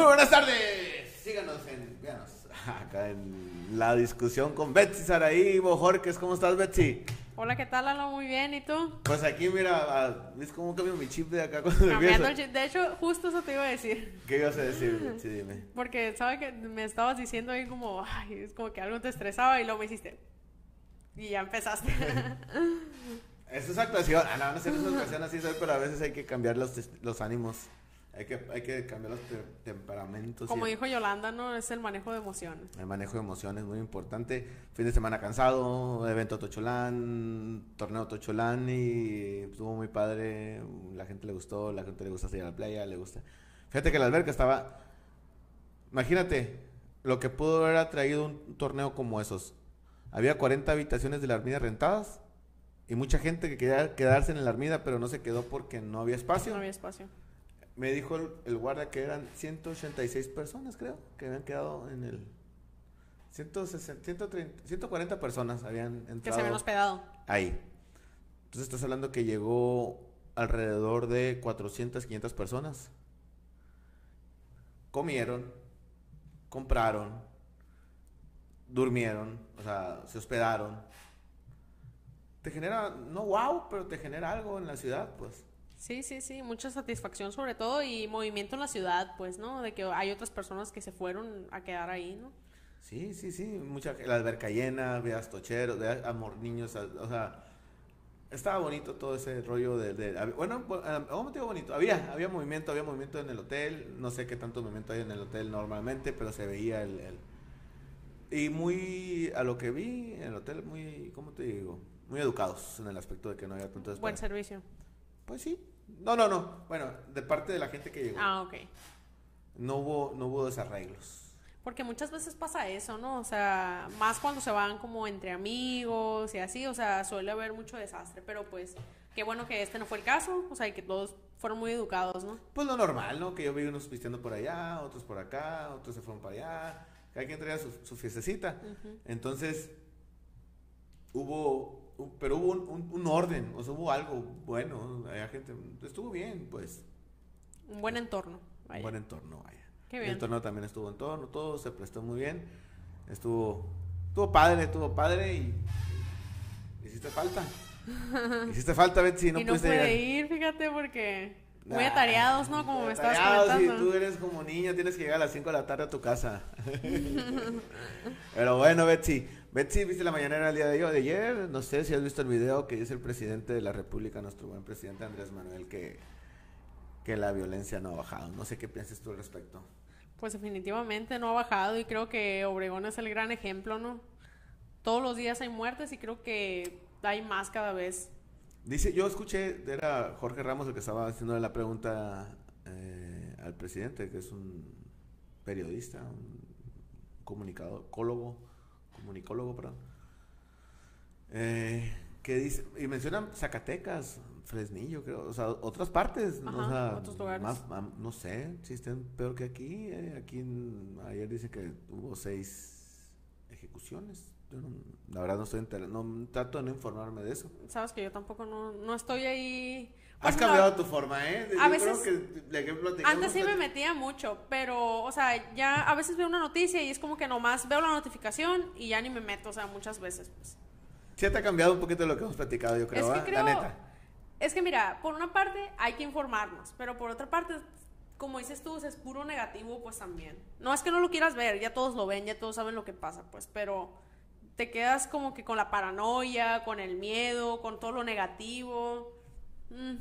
Muy buenas tardes. Síganos en, véanos, acá en la discusión con Betsy Saraí Bojorques. ¿Cómo estás, Betsy? Hola, ¿qué tal, Lalo? Muy bien, ¿y tú? Pues aquí, mira, ¿ves cómo cambio mi chip de acá cuando Cambiando el chip. De hecho, justo eso te iba a decir. ¿Qué ibas a decir, Betsy? Dime. Porque, ¿sabes que Me estabas diciendo ahí como, ay, es como que algo te estresaba y luego me hiciste. Y ya empezaste. Eso es actuación. Ah, no, no sé, es actuación así soy, pero a veces hay que cambiar los, los ánimos. Hay que, hay que cambiar los te- temperamentos. como y dijo Yolanda, ¿no? Es el manejo de emociones. el manejo de emociones muy importante. Fin de semana cansado, evento Tocholán, torneo Tocholán y estuvo muy padre. La gente le gustó, la gente le gusta salir a la playa, le gusta. Fíjate que la alberca estaba. Imagínate lo que pudo haber atraído un torneo como esos. Había 40 habitaciones de la Armida rentadas y mucha gente que quería quedarse en la Armida, pero no se quedó porque no había espacio. No había espacio. Me dijo el, el guardia que eran 186 personas, creo, que habían quedado en el 160, 130, 140 personas habían entrado Que se habían hospedado. ahí. Entonces estás hablando que llegó alrededor de 400, 500 personas. Comieron, compraron, durmieron, o sea, se hospedaron. Te genera, no wow, pero te genera algo en la ciudad, pues. Sí, sí, sí, mucha satisfacción sobre todo y movimiento en la ciudad, pues, ¿no? De que hay otras personas que se fueron a quedar ahí, ¿no? Sí, sí, sí, mucha, la alberca llena, veas tocheros, veas amor, niños, o sea, estaba bonito todo ese rollo de, de- bueno, bu- a- a un motivo bonito, había, había movimiento, había movimiento en el hotel, no sé qué tanto movimiento hay en el hotel normalmente, pero se veía el, el- y muy, a lo que vi en el hotel, muy, ¿cómo te digo? Muy educados en el aspecto de que no había tanto Buen servicio. Pues sí, no, no, no, bueno, de parte de la gente que llegó, Ah, ok. no hubo, no hubo desarreglos. Porque muchas veces pasa eso, ¿no? O sea, más cuando se van como entre amigos y así, o sea, suele haber mucho desastre, pero pues qué bueno que este no fue el caso, o sea, y que todos fueron muy educados, ¿no? Pues lo normal, ¿no? Que yo vi unos pisteando por allá, otros por acá, otros se fueron para allá. Cada quien traía su, su fiestecita. Entonces, hubo, hu- pero hubo un, un- un orden, o sea, hubo algo bueno. Había gente, estuvo bien, pues. Un buen entorno. Un vaya. buen entorno, vaya. Qué El bien. torneo también estuvo en torno, todo se prestó muy bien. Estuvo, estuvo padre, estuvo padre y, y hiciste falta. hiciste falta, Betsy, no y no pudiste pude llegar. ir, fíjate, porque muy atareados, ¿no? Como me estabas atareados, comentando. Y tú eres como niña, tienes que llegar a las 5 de la tarde a tu casa. Pero bueno, Betsy. Betsy, ¿viste la mañanera el día de de ayer? No sé si has visto el video que dice el presidente de la República, nuestro buen presidente Andrés Manuel, que, que la violencia no ha bajado. No sé qué piensas tú al respecto. Pues definitivamente no ha bajado y creo que Obregón es el gran ejemplo, ¿no? Todos los días hay muertes y creo que hay más cada vez. Dice, yo escuché, era Jorge Ramos el que estaba haciendo la pregunta eh, al presidente, que es un periodista, un comunicador, cólogo, comunicólogo, perdón. Eh, que dice, y mencionan Zacatecas, Fresnillo, creo, o sea, otras partes, ¿no? Ajá, o sea, otros lugares. más, más- no sé, si estén peor que aquí, eh, aquí en- ayer dice que hubo seis ejecuciones, yo no- la verdad no estoy enterado, no, trato de no informarme de eso. Sabes que yo tampoco no, no estoy ahí. Has no, cambiado tu forma, ¿eh? A Yo veces- creo que ejemplo Antes sí me metía mucho, pero, o sea, ya a veces veo una noticia y es como que nomás veo la notificación y ya ni me meto, o sea, muchas veces, pues. Sí te ha cambiado un poquito de lo que hemos platicado, yo creo, es que creo, La neta. es que mira, por una parte hay que informarnos, pero por otra parte, como dices tú, es puro negativo, pues también. No es que no lo quieras ver, ya todos lo ven, ya todos saben lo que pasa, pues, pero te quedas como que con la paranoia, con el miedo, con todo lo negativo. Mm,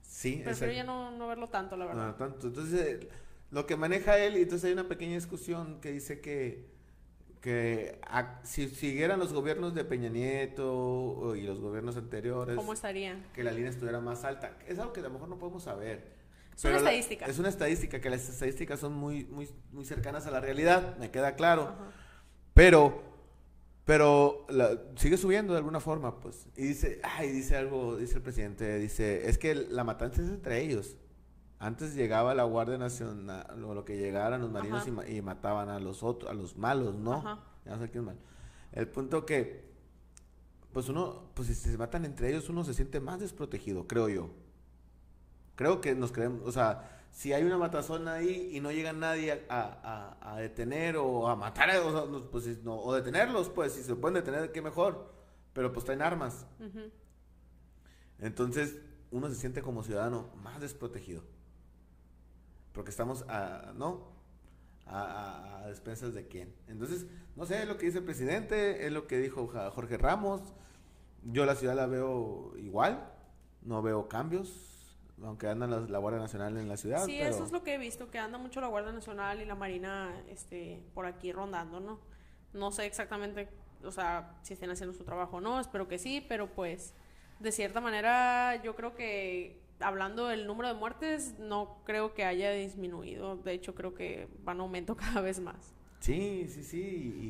Sí, prefiero exacto. ya no, no verlo tanto, la verdad. No, tanto. Entonces, eh, lo que maneja él, y entonces hay una pequeña discusión que dice que, que a- si siguieran los gobiernos de Peña Nieto y los gobiernos anteriores, ¿Cómo estaría? que la línea estuviera más alta. Es algo que a lo mejor no podemos saber. Es una Pero la- estadística. es una estadística, que las estadísticas son muy, muy, muy cercanas a la realidad, me queda claro. Ajá. Pero, pero la- sigue subiendo de alguna forma, pues. Y dice, ay, dice algo, dice el presidente, dice, es que la matanza es entre ellos. Antes llegaba la Guardia Nacional, o lo que llegaran los marinos y, y mataban a los otros, a los malos, ¿no? Ajá. Ya no sé quién es malo. El punto que, pues uno, pues si se matan entre ellos, uno se siente más desprotegido, creo yo. Creo que nos creemos, o sea, si hay una matazón ahí y no llega nadie a, a- a detener o a matar, sea, no, pues, no, o detenerlos, pues si se pueden detener, qué mejor. Pero pues traen armas. Entonces uno se siente como ciudadano más desprotegido. Porque estamos a, ¿no? A, a- a despensas de quién. Entonces, no sé, es lo que dice el presidente, es lo que dijo Jorge Ramos. Yo la ciudad la veo igual, no veo cambios, aunque andan la, la Guardia Nacional en la ciudad. Sí, pero- eso es lo que he visto, que anda mucho la Guardia Nacional y la Marina este, por aquí rondando, ¿no? No sé exactamente, o sea, si estén haciendo su trabajo o no, espero que sí, pero pues, de cierta manera, yo creo que, hablando del número de muertes, no creo que haya disminuido, de hecho creo que va en aumento cada vez más. Sí, sí, sí. Y,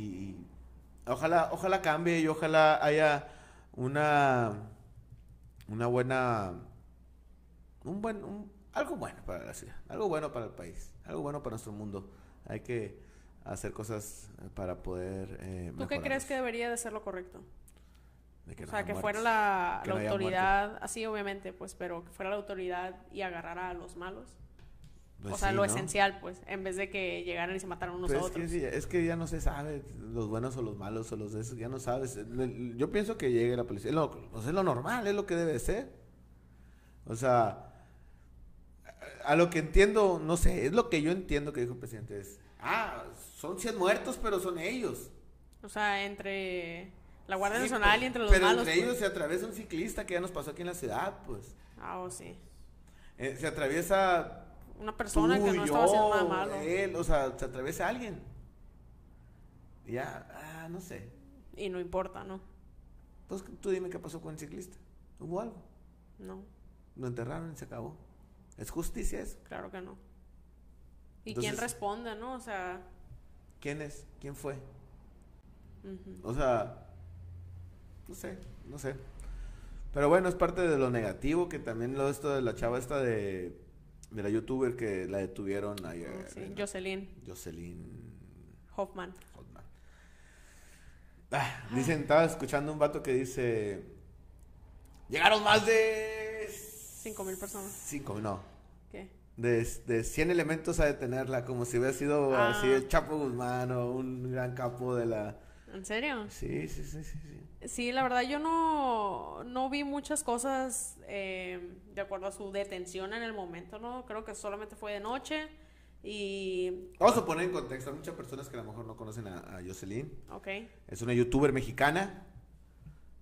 y ojalá, ojalá cambie y ojalá haya una, una buena, un buen, un- algo bueno para la ciudad, algo bueno para el país, algo bueno para nuestro mundo. Hay que hacer cosas eh, para poder. Eh, ¿Tú qué crees que debería de ser lo correcto? De que O no sea, que muertes. fuera la, Que la no haya autoridad, así obviamente, pues, pero que fuera la autoridad y agarrara a los malos. Pues o sea, sí, lo ¿no? esencial, pues, en vez de que llegaran y se mataran unos Pero a es, que, otros. es que ya no se sabe los buenos o los malos o los de esos, ya no sabes. Le- Yo pienso que llegue la policía, lo, pues es lo normal, es lo que debe ser. O sea, a, lo que entiendo, no sé, es lo que yo entiendo que dijo el presidente, es, ah, son 100 muertos, pero son ellos. O sea, entre la Guardia Sí, Nacional pues, y entre los pero malos. entre pues. ellos se atraviesa un ciclista que ya nos pasó aquí en la ciudad, pues. Ah, oh, sí. Eh, se atraviesa Una persona tú, que no yo, estaba haciendo nada malo. él, o sea, se atraviesa alguien. Ya, ah, no sé. Y no importa, ¿no? Pues tú dime qué pasó con el ciclista. ¿Hubo algo? No, Lo enterraron y se acabó. ¿Es justicia eso? claro que no. ¿Y Entonces- quién responde, no? O sea, ¿Quién es? ¿Quién fue? O sea, no sé, no sé. Pero bueno, es parte de lo negativo que también lo esto de la chava esta de, de la youtuber que la detuvieron ayer. Oh, sí, en- Jocelyn Jocelyn Hoffman. Hoffman. Ah, dicen, estaba escuchando un vato que dice, llegaron más de... Cinco mil personas. Cinco, no. ¿Qué? De, de 100 elementos a detenerla, como si hubiera sido Ah. así el Chapo Guzmán o un gran capo de la... ¿En serio? Sí, sí, sí, sí. sí. Sí, la verdad yo no, no vi muchas cosas eh, de acuerdo a su detención en el momento, ¿no? Creo que solamente fue de noche y... Vamos a poner en contexto a muchas personas que a lo mejor no conocen a, a Jocelyn. Ok, Es una youtuber mexicana.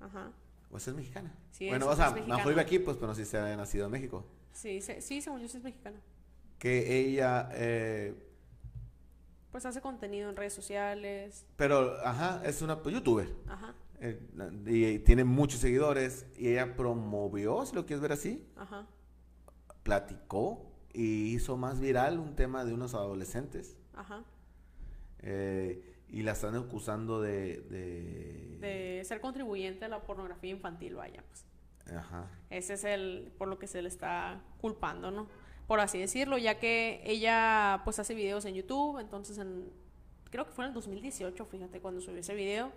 ajá. ¿O esa es mexicana? Sí, bueno, o sea, mejor vive aquí, pues, pero no sé si se había nacido en México. Sí, se- sí, según yo sí es mexicana. Que ella... eh, Pues hace contenido en redes sociales, pero, ajá, es una pues, youtuber. ajá, eh, y, tiene muchos seguidores. Y ella promovió, si lo quieres ver así, ajá, platicó y hizo más viral un tema de unos adolescentes. ajá. eh, y la están acusando de... de- De ser contribuyente a la pornografía infantil, vaya, pues. Ajá. Ese es el por lo que se le está culpando, ¿no? Por así decirlo, ya que ella pues hace videos en YouTube, entonces en creo que fue en el 2018, fíjate, cuando subió ese video.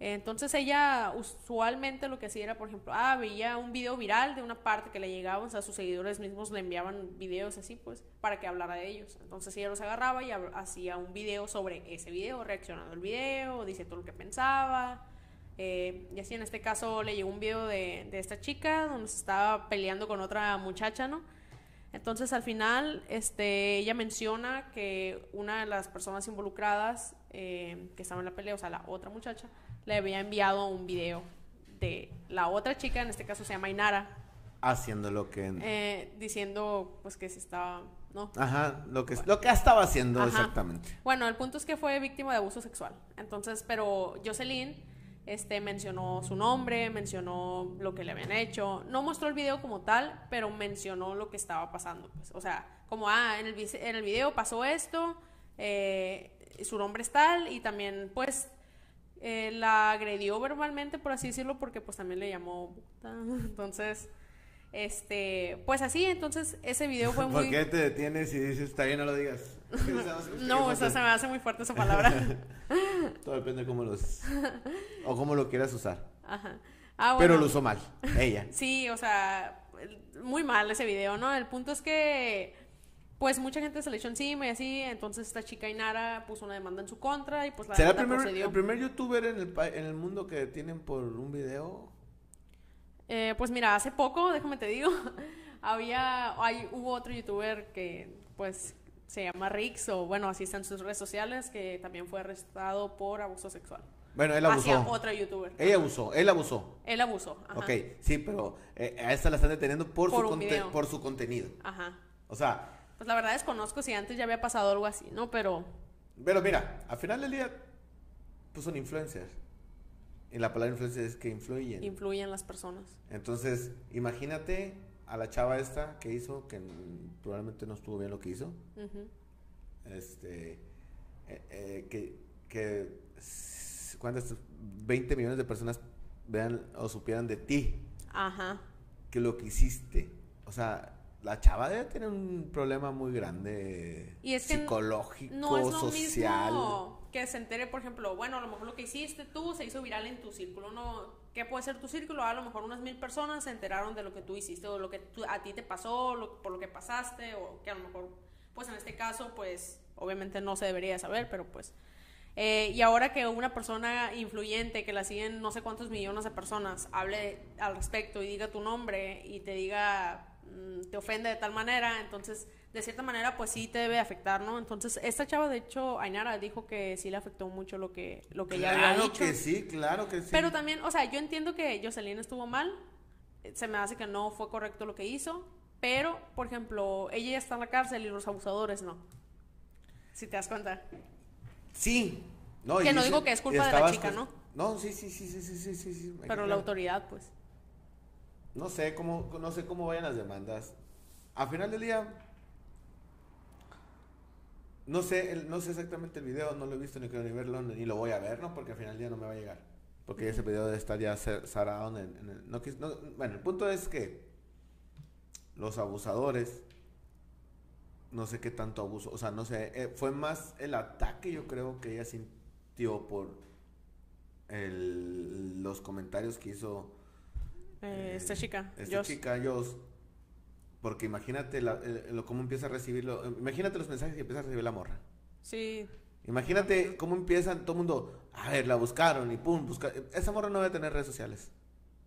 Entonces ella usualmente lo que hacía era, por ejemplo, ah, veía un video viral de una parte que le llegaba, o sea, sus seguidores mismos le enviaban videos así, pues, para que hablara de ellos. Entonces ella los agarraba y hacía un video sobre ese video, reaccionando al video, diciendo lo que pensaba. eh, y así en este caso le llegó un video de, de esta chica donde se estaba peleando con otra muchacha, ¿no? Entonces al final este, ella menciona que una de las personas involucradas eh, que estaba en la pelea, o sea, la otra muchacha, le había enviado un video de la otra chica, en este caso se llama Inara, Haciendo lo que... eh, diciendo pues que se estaba, ¿no? Ajá, lo que, lo que estaba haciendo Ajá. exactamente. Bueno, el punto es que fue víctima de abuso sexual. Entonces, pero Jocelyn este, mencionó su nombre, mencionó lo que le habían hecho. No mostró el video como tal, pero mencionó lo que estaba pasando. Pues. O sea, como, ah, en el, en el video pasó esto, eh, su nombre es tal, y también, pues, eh, la agredió verbalmente, por así decirlo, porque pues también le llamó puta. Entonces, este, pues así, entonces ese video fue ¿Por muy... qué te detienes y dices, está bien, no lo digas? No, o sea, se me hace muy fuerte esa palabra. Todo depende de cómo los... o cómo lo quieras usar. Ajá. Ah, Pero lo usó mal, ella. Sí, o sea, muy mal ese video, ¿no? El punto es que pues mucha gente se le echó encima y así, entonces esta chica Inara puso una demanda en su contra y pues la ¿Será el primer, procedió. el primer youtuber en el, en el mundo que tienen por un video? Eh, pues mira, hace poco, déjame te digo, había, hay, hubo otro youtuber que pues se llama Rix o bueno, así está en sus redes sociales que también fue arrestado por abuso sexual. Bueno, él abusó. Hacia otra youtuber. Ella abusó, él abusó. Él abusó. Ajá. Ok, sí, pero eh, a esta la están deteniendo por, Por su, conte- video. por su contenido. Ajá. O sea, Pues la verdad desconozco si antes ya había pasado algo así, ¿no? Pero pero mira, al final del día, pues son influencers. Y la palabra influencer es que influyen. influyen las personas. Entonces, imagínate a la chava esta que hizo, que probablemente no estuvo bien lo que hizo. Este, eh, eh, que, que ¿cuántas? 20 millones de personas vean o supieran de ti, Ajá. que lo que hiciste. O sea, la chava debe tener un problema muy grande Y es que psicológico, No es lo social. mismo que se entere, por ejemplo, bueno, a lo mejor lo que hiciste tú se hizo viral en tu círculo, ¿no? ¿Qué puede ser tu círculo? A lo mejor unas mil personas se enteraron de lo que tú hiciste o lo que tú- a ti te pasó, lo- por lo que pasaste, o que a lo mejor, pues en este caso, pues obviamente no se debería saber, pero pues... eh, y ahora que una persona influyente que la siguen no sé cuántos millones de personas hable al respecto y diga tu nombre y te diga, Mm, te ofende de tal manera, entonces de cierta manera pues sí te debe afectar, ¿no? Entonces esta chava de hecho Ainara dijo que sí le afectó mucho lo que lo que ella había dicho. Claro que sí, claro que sí. Pero también, o sea, yo entiendo que Jocelyn estuvo mal, eh, se me hace que no fue correcto lo que hizo, pero por ejemplo, ella ya está en la cárcel y los abusadores no. Si te das cuenta. Sí. No, que no digo que es culpa de la chica, ¿no? No, sí, sí, sí, sí, sí, sí, sí. Pero la autoridad pues. No sé cómo, no sé cómo vayan las demandas. A final del día, no sé, el- no sé exactamente el video, no lo he visto ni quiero ni verlo, ni lo voy a ver, ¿no? Porque al final del día no me va a llegar. Porque ese video debe estar ya cer- cerrado en, en el... No, no- bueno, el punto es que los abusadores, no sé qué tanto abuso, o sea, no sé, eh, fue más el ataque yo creo que ella sintió por el- los comentarios que hizo Eh, eh, esta chica, Esta Joss. chica, Joss. Porque imagínate la- lo, cómo empieza a recibirlo. Imagínate los mensajes que empieza a recibir la morra. Sí, Imagínate cómo empiezan todo el mundo. A ver, la buscaron y pum, busca. Esa morra no debe tener redes sociales.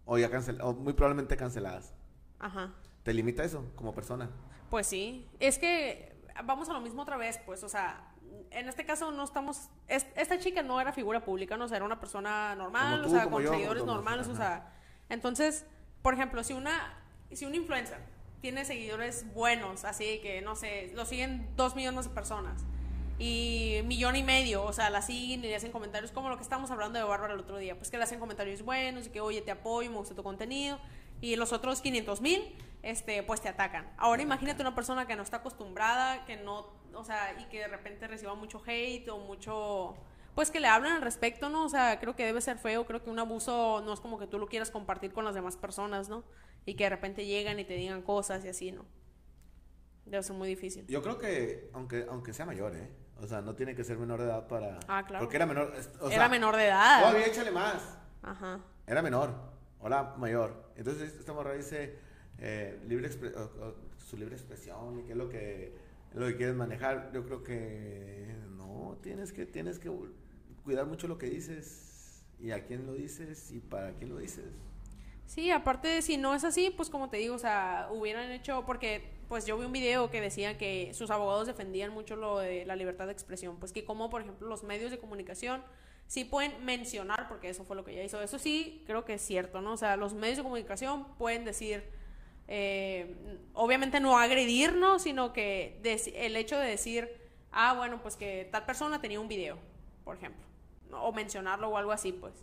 O ya cancel, o muy probablemente canceladas. ajá. Te limita eso como persona. Pues sí. Es que vamos a lo mismo otra vez, pues, o sea, en este caso no estamos. es- esta chica no era figura pública, no o sea, era una persona normal, tú, o sea, con yo, seguidores normales, o sea. Entonces, por ejemplo, si una, si un influencer tiene seguidores buenos, así que, no sé, lo siguen dos millones de personas y millón y medio, o sea, la siguen y le hacen comentarios como lo que estábamos hablando de Bárbara el otro día, pues que le hacen comentarios buenos y que, oye, te apoyo, me gusta tu contenido, y los otros 500 mil, este, pues te atacan. Ahora imagínate una persona que no está acostumbrada, que no, o sea, y que de repente reciba mucho hate o mucho, pues que le hablan al respecto, ¿no? O sea, creo que debe ser feo, creo que un abuso no es como que tú lo quieras compartir con las demás personas, ¿no? Y que de repente llegan y te digan cosas y así, ¿no? Debe ser muy difícil. Yo creo que, aunque, aunque sea mayor, ¿eh? O sea, no tiene que ser menor de edad para. Ah, claro. Porque era menor. Era menor de edad. Todavía échale más. Ajá. Era menor, ahora mayor. Entonces esta morra dice eh, libre o su libre expresión y qué es lo que, lo que quieres manejar. Yo creo que no, tienes que, tienes que cuidar mucho lo que dices y a quién lo dices y para quién lo dices. Sí, aparte, si no es así, pues como te digo, o sea, hubieran hecho, porque pues yo vi un video que decía que sus abogados defendían mucho lo de la libertad de expresión, pues que como, por ejemplo, los medios de comunicación sí pueden mencionar, porque eso fue lo que ella hizo, eso sí creo que es cierto, ¿no? O sea, los medios de comunicación pueden decir, eh, obviamente no agredirnos, sino que el hecho de decir, ah, bueno, pues que tal persona tenía un video, por ejemplo. O mencionarlo o algo así, pues.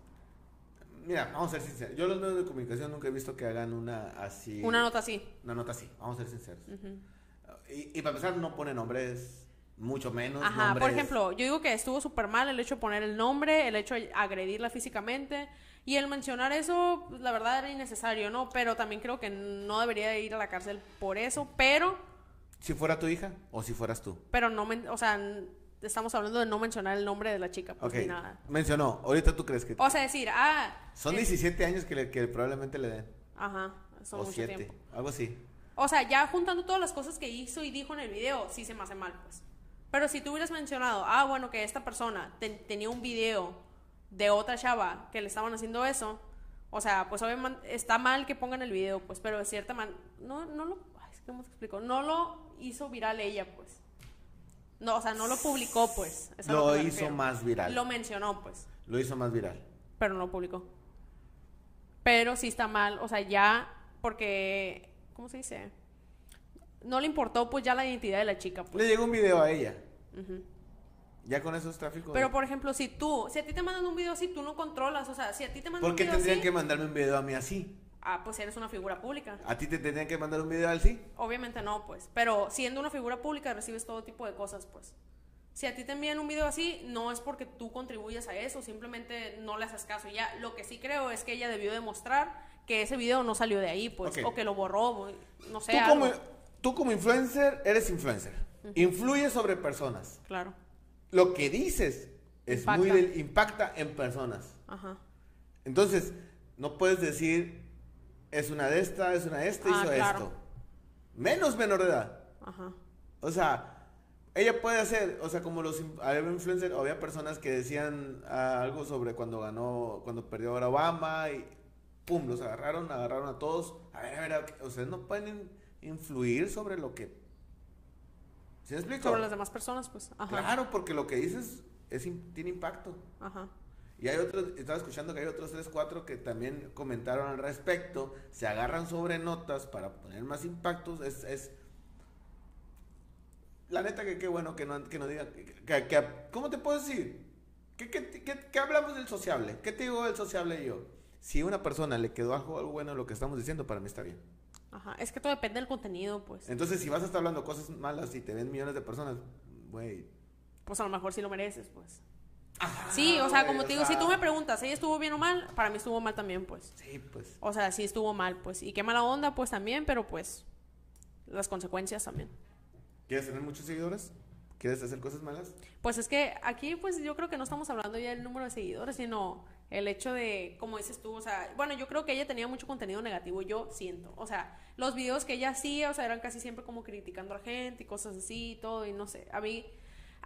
Mira, vamos a ser sinceros. Yo los medios de comunicación nunca he visto que hagan una así. Una nota así. Una nota así, vamos a ser sinceros. Ujú. y, y para empezar, no pone nombres, mucho menos. Ajá, por nombres- ejemplo, yo digo que estuvo súper mal el hecho de poner el nombre, el hecho de agredirla físicamente y el mencionar eso, pues, la verdad era innecesario, ¿no? Pero también creo que no debería ir a la cárcel por eso, pero, Si fuera tu hija o si fueras tú. pero no, men- o sea, estamos hablando de no mencionar el nombre de la chica, pues Ok, ni nada. mencionó. Ahorita tú crees que. O sea, decir, ah, Son eh, 17 años que, le- que probablemente le den. Ajá, son o mucho 7, tiempo. algo así. O sea, ya juntando todas las cosas que hizo y dijo en el video, sí se me hace mal, pues. Pero si tú hubieras mencionado, ah, bueno, que esta persona tenía un video de otra chava que le estaban haciendo eso, o sea, pues obviamente está mal que pongan el video, pues, pero de cierta manera, no, no lo, ay, ¿cómo te explico? No lo hizo viral ella, pues. No, o sea, no lo publicó, pues. lo hizo más viral. Lo mencionó, pues. Lo hizo más viral. Pero no lo publicó. Pero sí está mal, o sea, ya, porque, ¿cómo se dice? No le importó, pues, ya la identidad de la chica, pues. Le llegó un video a ella. Ya con eso es tráfico. Pero, por ejemplo, si tú, si a ti te mandan un video así, tú no controlas, o sea, si a ti te mandan un video así... ¿Por qué tendrían que mandarme un video a mí así? Ah, pues eres una figura pública. ¿A ti te tendrían que mandar un video así? Obviamente no, pues. Pero siendo una figura pública recibes todo tipo de cosas, pues. Si a ti te envían un video así, no es porque tú contribuyes a eso, simplemente no le haces caso. Ya, lo que sí creo es que ella debió demostrar que ese video no salió de ahí, pues, o que lo borró, no sé. Tú, Como, tú como influencer, eres influencer. Influye sobre personas. Claro. Lo que dices es muy del, impacta en personas. Ajá. Entonces, no puedes decir, es una de esta, es una de esta, ah, hizo esto. Menos menor de edad. Ajá. O sea, ella puede hacer, o sea, como los había influencers, había personas que decían ah, algo sobre cuando ganó, cuando perdió ahora Obama y pum, los agarraron, agarraron a todos. A ver, a ver, o sea, no pueden influir sobre lo que. ¿Sí me explico? Sobre las demás personas, pues. Ajá. Claro, porque lo que dices es, tiene impacto. Ajá. Y hay otros, estaba escuchando que hay otros tres, cuatro que también comentaron al respecto, se agarran sobre notas para poner más impactos, es, es la neta que qué bueno que no, que no digan, que, ¿cómo te puedo decir? ¿Qué, qué, hablamos del sociable? ¿Qué te digo del sociable yo? Si a una persona le quedó algo, algo bueno lo que estamos diciendo, para mí está bien. Ajá, es que todo depende del contenido, pues. Entonces, si vas a estar hablando cosas malas y te ven millones de personas, güey. Pues a lo mejor sí lo mereces, pues. Ajá, sí, o sea, como te digo, si tú me preguntas, ¿ella estuvo bien o mal? Para mí estuvo mal también, pues. Sí, pues. O sea, sí estuvo mal, pues. Y qué mala onda, pues también, pero pues. Las consecuencias también. ¿Quieres tener muchos seguidores? ¿Quieres hacer cosas malas? Pues es que aquí, pues yo creo que no estamos hablando ya del número de seguidores, sino el hecho de, como dices tú, o sea, bueno, yo creo que ella tenía mucho contenido negativo, yo siento. O sea, los videos que ella hacía, o sea, eran casi siempre como criticando a la gente y cosas así y todo, y no sé. A mí,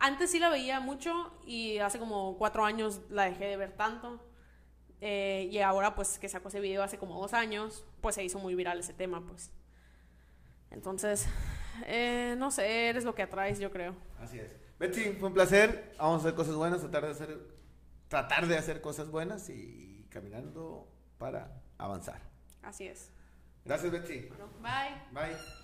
antes sí la veía mucho y hace como cuatro años la dejé de ver tanto. Eh, y ahora, pues, que sacó ese video hace como dos años, pues se hizo muy viral ese tema, pues. Entonces, eh, no sé, eres lo que atraes, yo creo. Así es. Betsy, fue un placer. Vamos a hacer cosas buenas, tratar de hacer, tratar de hacer cosas buenas y caminando para avanzar. Así es. Gracias, Betsy. bye. Bye.